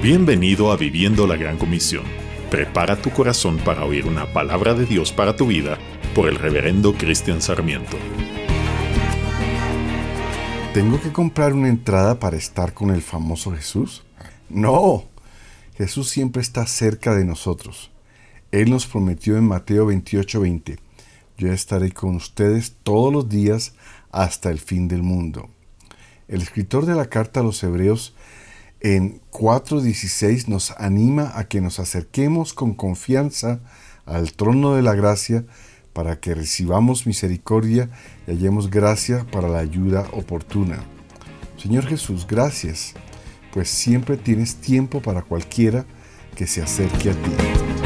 Bienvenido a Viviendo la Gran Comisión. Prepara tu corazón para oír una palabra de Dios para tu vida por el reverendo Cristian Sarmiento. ¿Tengo que comprar una entrada para estar con el famoso Jesús? No, Jesús siempre está cerca de nosotros. Él nos prometió en Mateo 28:20, yo estaré con ustedes todos los días hasta el fin del mundo. El escritor de la carta a los Hebreos en 4.16 nos anima a que nos acerquemos con confianza al trono de la gracia para que recibamos misericordia y hallemos gracia para la ayuda oportuna. Señor Jesús, gracias, pues siempre tienes tiempo para cualquiera que se acerque a ti.